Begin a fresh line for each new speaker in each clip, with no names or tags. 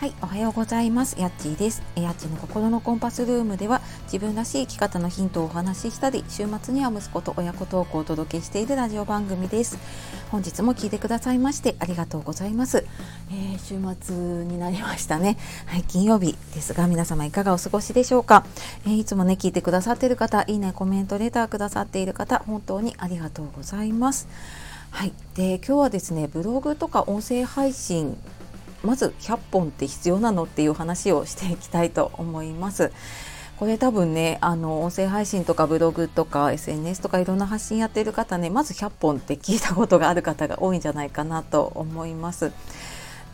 はい、おはようございます。やっちーです。やっちの心のコンパスルームでは自分らしい生き方のヒントをお話ししたり、週末には息子と親子トークをお届けしているラジオ番組です。本日も聞いてくださいましてありがとうございます。えー、週末になりましたね。はい、金曜日ですが皆様いかがお過ごしでしょうか。えー、いつもね聞いてくださっている方、いいねコメントレターくださっている方、本当にありがとうございます。はい、で今日はですねブログとか音声配信まず100本って必要なのっていう話をしていきたいと思います。これ多分ねあの音声配信とかブログとか SNS とかいろんな発信やってる方ねまず100本って聞いたことがある方が多いんじゃないかなと思います。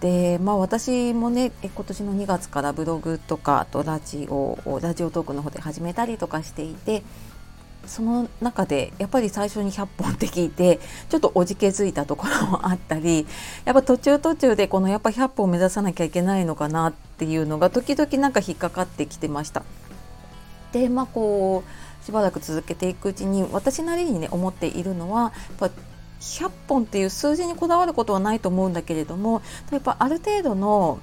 でまあ私もね今年の2月からブログとかあとラジオをラジオトークの方で始めたりとかしていてその中でやっぱり最初に100本って聞いて ちょっとおじけづいたところもあったりやっぱ途中途中でこのやっぱ100本目指さなきゃいけないのかなっていうのが時々なんか引っかかってきてました。でまあこうしばらく続けていくうちに私なりにね思っているのはやっぱ100本っていう数字にこだわることはないと思うんだけれどもやっぱある程度の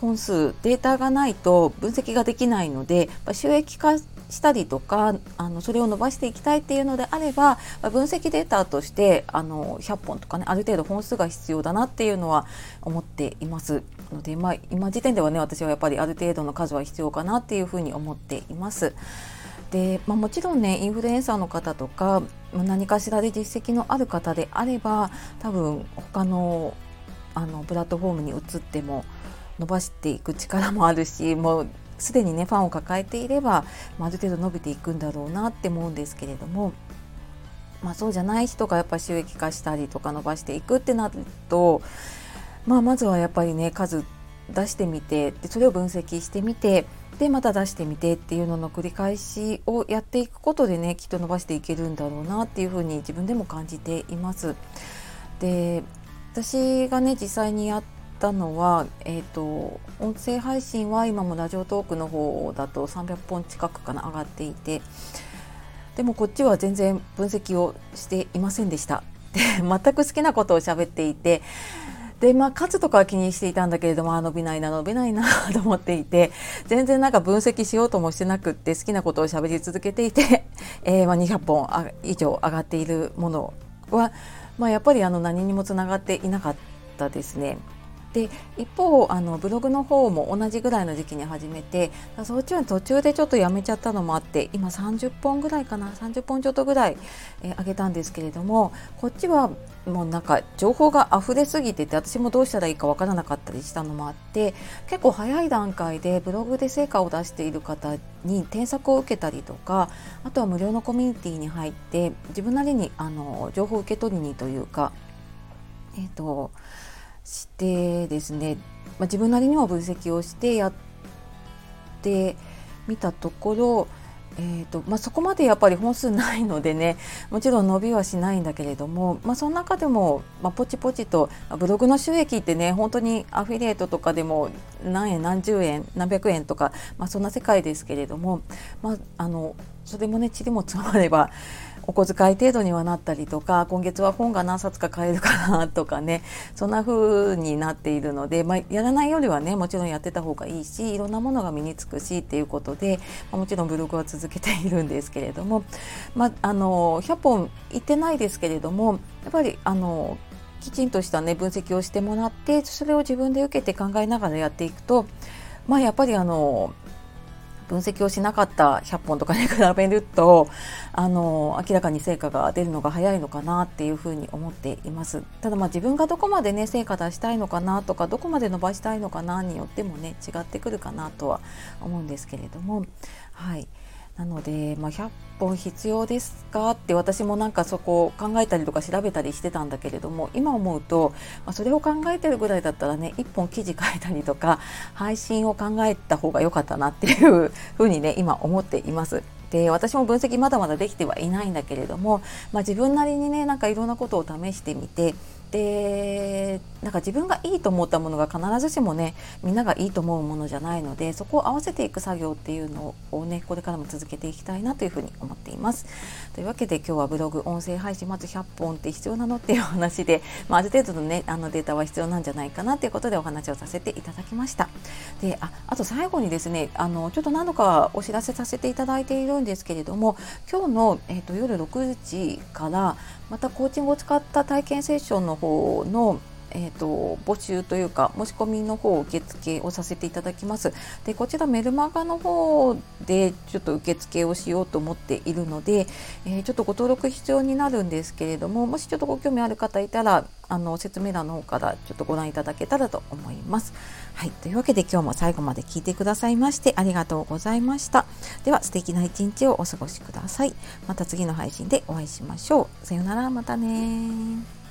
本数データがないと分析ができないので収益化したりとかあのそれを伸ばしていきたいっていうのであれば分析データとしてあの100本とかねある程度本数が必要だなっていうのは思っていますので、まあ、今時点ではね私はやっぱりある程度の数は必要かなっていうふうに思っています。でまあ、もちろんねインフルエンサーの方とか何かしらで実績のある方であれば多分他のあのプラットフォームに移っても伸ばしていく力もあるしもうすでにねファンを抱えていれば、あ、る程度伸びていくんだろうなって思うんですけれども、まあ、そうじゃない人がやっぱ収益化したりとか伸ばしていくってなると、まあ、まずはやっぱりね数出してみてでそれを分析してみてでまた出してみてっていうのの繰り返しをやっていくことでねきっと伸ばしていけるんだろうなっていうふうに自分でも感じています。で私がね実際にやったのは、えーと、音声配信は今もラジオトークの方だと300本近くかな上がっていてでもこっちは全然分析をしていませんでした。で全く好きなことを喋っていてでまあ数とかは気にしていたんだけれどもあ伸びないな伸びないな と思っていて全然なんか分析しようともしてなくって好きなことを喋り続けていて、えー、まあ、200本以上上がっているものは、まあ、やっぱりあの何にもつながっていなかったですね。で一方あのブログの方も同じぐらいの時期に始めてそっちは途中でちょっとやめちゃったのもあって今30本ぐらいかな30本ちょっとぐらい、えー、上げたんですけれどもこっちはもうなんか情報が溢れすぎてて私もどうしたらいいかわからなかったりしたのもあって結構早い段階でブログで成果を出している方に添削を受けたりとかあとは無料のコミュニティに入って自分なりにあの情報を受け取りにというかえっ、ー、としてですね、まあ、自分なりにも分析をしてやってみたところ、えーとまあ、そこまでやっぱり本数ないのでね もちろん伸びはしないんだけれども、まあ、その中でも、まあ、ポチポチとブログの収益ってね本当にアフィリエイトとかでも何円何十円何百円とか、まあ、そんな世界ですけれども、まあ、あのそれもね塵も積まればお小遣い程度にはなったりとか今月は本が何冊か買えるかなとかねそんな風になっているので、まあ、やらないよりはねもちろんやってた方がいいしいろんなものが身につくしっていうことで、まあ、もちろんブログは続けているんですけれども、まあ、あの100本いってないですけれどもやっぱりあのきちんとした、ね、分析をしてもらってそれを自分で受けて考えながらやっていくと、まあ、やっぱりあの分析をしなかった100本とかに比べるとあの明らかに成果が出るのが早いのかなっていうふうに思っていますただまあ自分がどこまでね成果出したいのかなとかどこまで伸ばしたいのかなによってもね違ってくるかなとは思うんですけれどもはい。なので、まあ、100本必要ですか？って私もなんかそこを考えたりとか調べたりしてたんだけれども今思うと、まあ、それを考えてるぐらいだったらね1本記事書いたりとか配信を考えた方が良かったなっていうふうにね今思っています。で私も分析まだまだできてはいないんだけれども、まあ、自分なりにねなんかいろんなことを試してみてでなんか自分がいいと思ったものが必ずしもねみんながいいと思うものじゃないのでそこを合わせていく作業っていうのをねこれからも続けていきたいなというふうに思っています。というわけで今日はブログ音声配信まず100本って必要なのっていう話で、まあ、ある程度のねあのデータは必要なんじゃないかなということでお話をさせていただきました。でああと最後にですねあのちょっと何度かお知らせさせていただいているんですけれども今日の、えーと、と夜6時からまたコーチングを使った体験セッションの方のえーと、募集というか申し込みの方受付をさせていただきます。でこちらメルマガの方でちょっと受付をしようと思っているので、えー、ちょっとご登録必要になるんですけれどももしちょっとご興味ある方いたらあの説明欄の方からちょっとご覧いただけたらと思います。はい、というわけで今日も最後まで聞いてくださいましてありがとうございました。では素敵な一日をお過ごしください。また次の配信でお会いしましょう。さようなら、またね